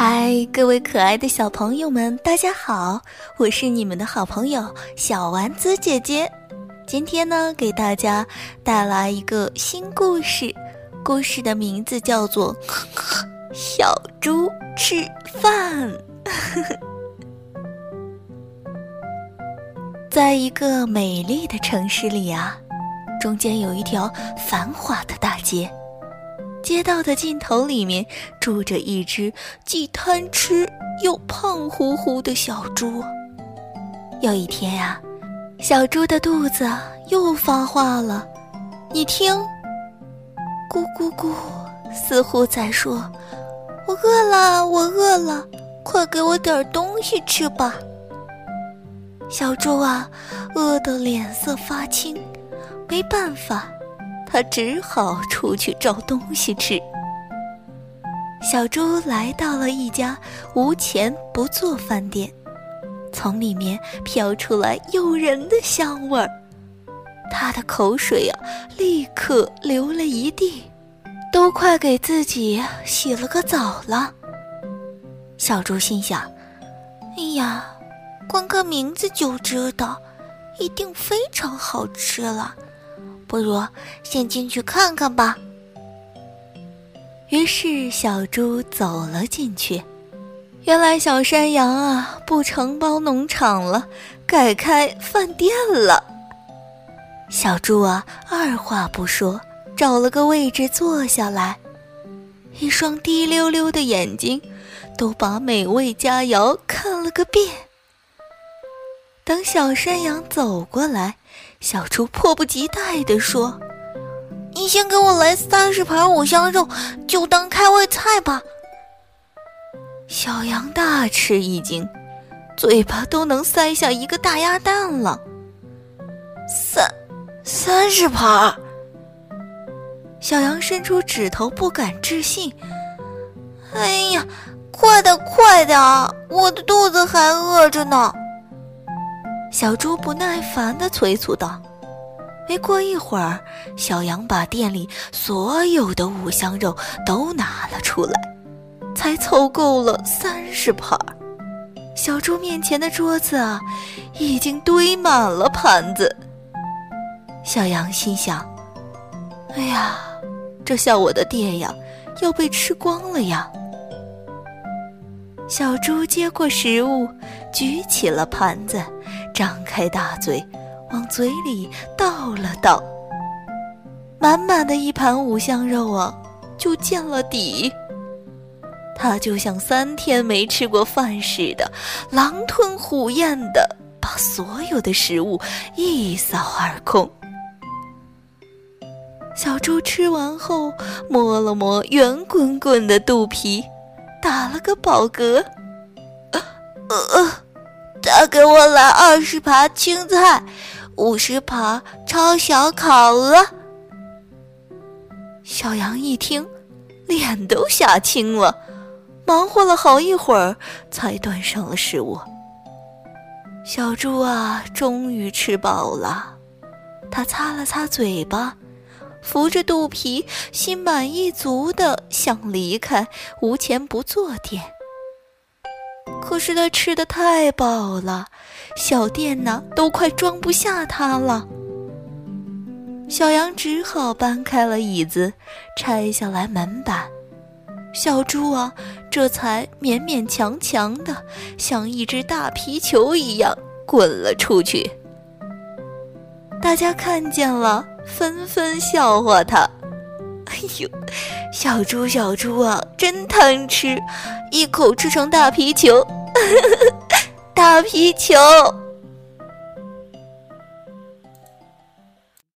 嗨，各位可爱的小朋友们，大家好！我是你们的好朋友小丸子姐姐。今天呢，给大家带来一个新故事，故事的名字叫做《小猪吃饭》。在一个美丽的城市里啊，中间有一条繁华的大街。街道的尽头里面住着一只既贪吃又胖乎乎的小猪。有一天呀，小猪的肚子又发话了，你听，咕咕咕，似乎在说：“我饿了，我饿了，快给我点东西吃吧。”小猪啊，饿得脸色发青，没办法。他只好出去找东西吃。小猪来到了一家无钱不做饭店，从里面飘出来诱人的香味儿，他的口水啊，立刻流了一地，都快给自己洗了个澡了。小猪心想：“哎呀，光看名字就知道，一定非常好吃了。”不如先进去看看吧。于是小猪走了进去。原来小山羊啊不承包农场了，改开饭店了。小猪啊二话不说，找了个位置坐下来，一双滴溜溜的眼睛都把美味佳肴看了个遍。等小山羊走过来。小猪迫不及待地说：“你先给我来三十盘五香肉，就当开胃菜吧。”小羊大吃一惊，嘴巴都能塞下一个大鸭蛋了。三三十盘！小羊伸出指头，不敢置信：“哎呀，快点快点，我的肚子还饿着呢！”小猪不耐烦地催促道：“没过一会儿，小羊把店里所有的五香肉都拿了出来，才凑够了三十盘。小猪面前的桌子啊，已经堆满了盘子。小羊心想：‘哎呀，这下我的店呀，要被吃光了呀！’小猪接过食物，举起了盘子。”张开大嘴，往嘴里倒了倒，满满的一盘五香肉啊，就见了底。他就像三天没吃过饭似的，狼吞虎咽的把所有的食物一扫而空。小猪吃完后，摸了摸圆滚滚的肚皮，打了个饱嗝，呃呃。再给我来二十盘青菜，五十盘超小烤鹅。小羊一听，脸都吓青了，忙活了好一会儿，才端上了食物。小猪啊，终于吃饱了，他擦了擦嘴巴，扶着肚皮，心满意足的想离开无钱不做店。可是他吃的太饱了，小店呢都快装不下他了。小羊只好搬开了椅子，拆下来门板，小猪啊这才勉勉强强的像一只大皮球一样滚了出去。大家看见了，纷纷笑话他：“哎呦，小猪小猪啊，真贪吃，一口吃成大皮球。” 大皮球。